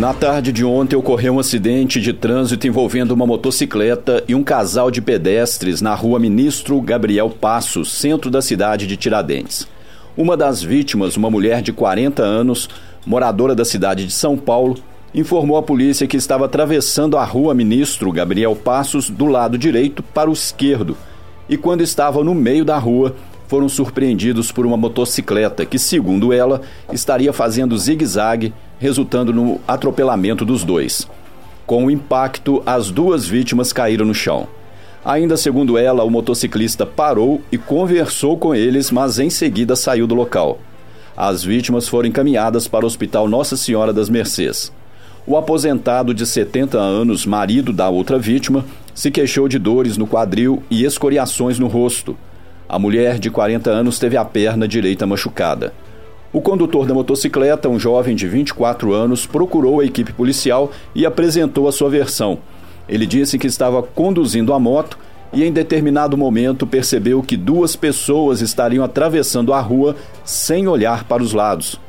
Na tarde de ontem ocorreu um acidente de trânsito envolvendo uma motocicleta e um casal de pedestres na rua Ministro Gabriel Passos, centro da cidade de Tiradentes. Uma das vítimas, uma mulher de 40 anos, moradora da cidade de São Paulo, informou à polícia que estava atravessando a rua Ministro Gabriel Passos do lado direito para o esquerdo e, quando estava no meio da rua, foram surpreendidos por uma motocicleta que, segundo ela, estaria fazendo zigue-zague, resultando no atropelamento dos dois. Com o impacto, as duas vítimas caíram no chão. Ainda segundo ela, o motociclista parou e conversou com eles, mas em seguida saiu do local. As vítimas foram encaminhadas para o Hospital Nossa Senhora das Mercês. O aposentado de 70 anos, marido da outra vítima, se queixou de dores no quadril e escoriações no rosto. A mulher de 40 anos teve a perna direita machucada. O condutor da motocicleta, um jovem de 24 anos, procurou a equipe policial e apresentou a sua versão. Ele disse que estava conduzindo a moto e, em determinado momento, percebeu que duas pessoas estariam atravessando a rua sem olhar para os lados.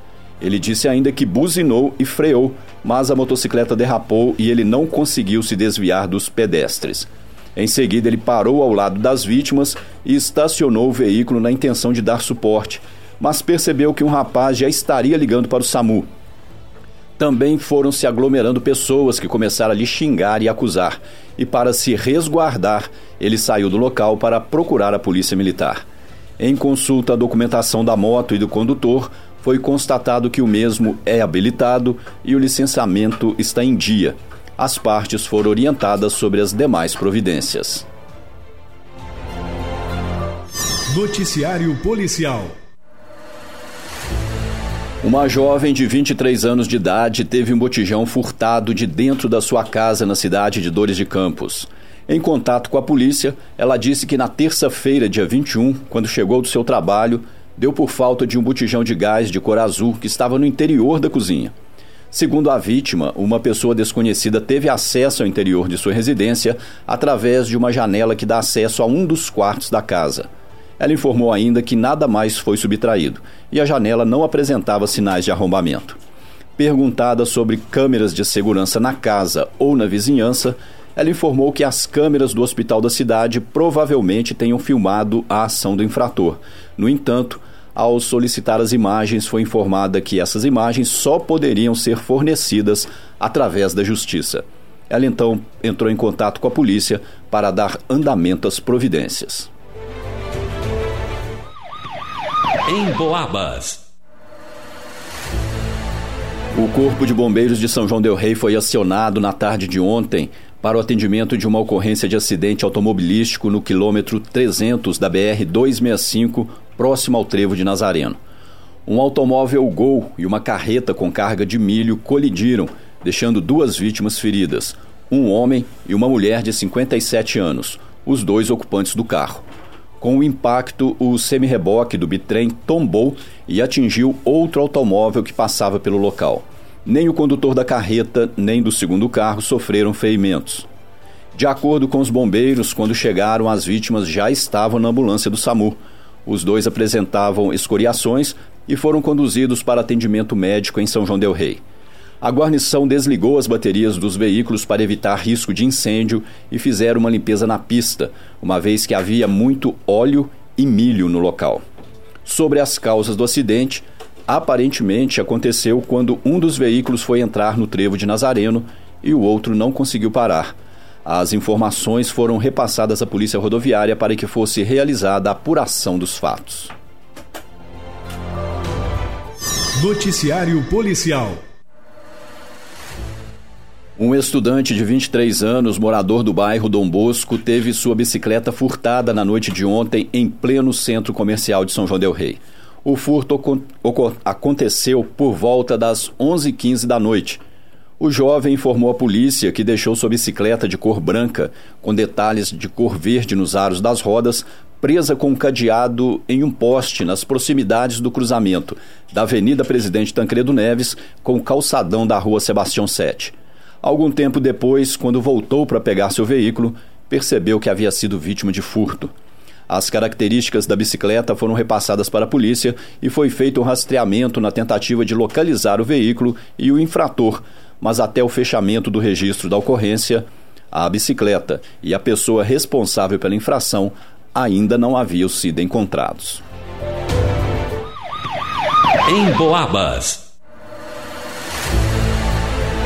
Ele disse ainda que buzinou e freou, mas a motocicleta derrapou e ele não conseguiu se desviar dos pedestres. Em seguida, ele parou ao lado das vítimas e estacionou o veículo na intenção de dar suporte, mas percebeu que um rapaz já estaria ligando para o SAMU. Também foram se aglomerando pessoas que começaram a lhe xingar e acusar, e para se resguardar, ele saiu do local para procurar a polícia militar. Em consulta à documentação da moto e do condutor, foi constatado que o mesmo é habilitado e o licenciamento está em dia as partes foram orientadas sobre as demais providências. Noticiário Policial. Uma jovem de 23 anos de idade teve um botijão furtado de dentro da sua casa na cidade de Dores de Campos. Em contato com a polícia, ela disse que na terça-feira, dia 21, quando chegou do seu trabalho, deu por falta de um botijão de gás de cor azul que estava no interior da cozinha. Segundo a vítima, uma pessoa desconhecida teve acesso ao interior de sua residência através de uma janela que dá acesso a um dos quartos da casa. Ela informou ainda que nada mais foi subtraído e a janela não apresentava sinais de arrombamento. Perguntada sobre câmeras de segurança na casa ou na vizinhança, ela informou que as câmeras do hospital da cidade provavelmente tenham filmado a ação do infrator. No entanto, ao solicitar as imagens, foi informada que essas imagens só poderiam ser fornecidas através da Justiça. Ela então entrou em contato com a polícia para dar andamento às providências. Em Boabas. O Corpo de Bombeiros de São João Del Rei foi acionado na tarde de ontem para o atendimento de uma ocorrência de acidente automobilístico no quilômetro 300 da BR 265, próximo ao trevo de Nazareno. Um automóvel Gol e uma carreta com carga de milho colidiram, deixando duas vítimas feridas, um homem e uma mulher de 57 anos, os dois ocupantes do carro. Com o impacto, o semi-reboque do bitrem tombou e atingiu outro automóvel que passava pelo local. Nem o condutor da carreta nem do segundo carro sofreram ferimentos. De acordo com os bombeiros, quando chegaram, as vítimas já estavam na ambulância do SAMU. Os dois apresentavam escoriações e foram conduzidos para atendimento médico em São João Del Rei. A guarnição desligou as baterias dos veículos para evitar risco de incêndio e fizeram uma limpeza na pista, uma vez que havia muito óleo e milho no local. Sobre as causas do acidente, aparentemente aconteceu quando um dos veículos foi entrar no trevo de Nazareno e o outro não conseguiu parar. As informações foram repassadas à Polícia Rodoviária para que fosse realizada a apuração dos fatos. Noticiário Policial. Um estudante de 23 anos, morador do bairro Dom Bosco, teve sua bicicleta furtada na noite de ontem em pleno centro comercial de São João Del Rei. O furto aconteceu por volta das 11h15 da noite o jovem informou à polícia que deixou sua bicicleta de cor branca, com detalhes de cor verde nos aros das rodas, presa com um cadeado em um poste nas proximidades do cruzamento da Avenida Presidente Tancredo Neves com o calçadão da Rua Sebastião 7. Algum tempo depois, quando voltou para pegar seu veículo, percebeu que havia sido vítima de furto. As características da bicicleta foram repassadas para a polícia e foi feito um rastreamento na tentativa de localizar o veículo e o infrator, mas até o fechamento do registro da ocorrência, a bicicleta e a pessoa responsável pela infração ainda não haviam sido encontrados. Em Boabas.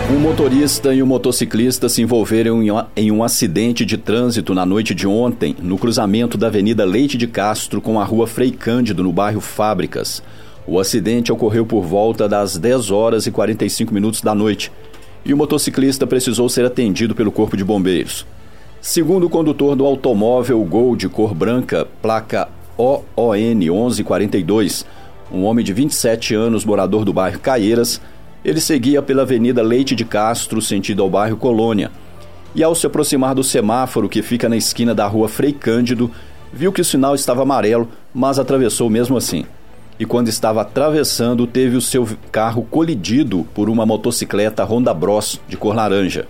Um motorista e um motociclista se envolveram em um acidente de trânsito na noite de ontem, no cruzamento da Avenida Leite de Castro com a Rua Frei Cândido, no bairro Fábricas. O acidente ocorreu por volta das 10 horas e 45 minutos da noite e o motociclista precisou ser atendido pelo Corpo de Bombeiros. Segundo o condutor do automóvel Gol de cor branca, placa OON 1142, um homem de 27 anos, morador do bairro Caieiras, ele seguia pela Avenida Leite de Castro, sentido ao bairro Colônia. E ao se aproximar do semáforo que fica na esquina da rua Frei Cândido, viu que o sinal estava amarelo, mas atravessou mesmo assim. E quando estava atravessando, teve o seu carro colidido por uma motocicleta Honda Bros de cor laranja.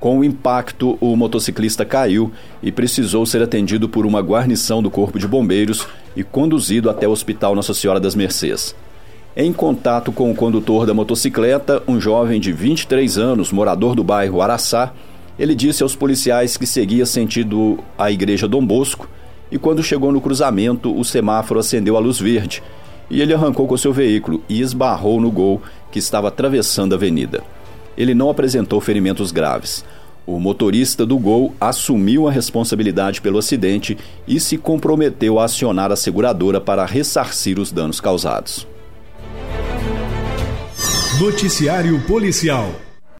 Com o impacto, o motociclista caiu e precisou ser atendido por uma guarnição do Corpo de Bombeiros e conduzido até o Hospital Nossa Senhora das Mercês. Em contato com o condutor da motocicleta, um jovem de 23 anos, morador do bairro Araçá, ele disse aos policiais que seguia sentido a igreja Dom Bosco e quando chegou no cruzamento, o semáforo acendeu a luz verde e ele arrancou com seu veículo e esbarrou no gol que estava atravessando a avenida. Ele não apresentou ferimentos graves. O motorista do Gol assumiu a responsabilidade pelo acidente e se comprometeu a acionar a seguradora para ressarcir os danos causados. Noticiário Policial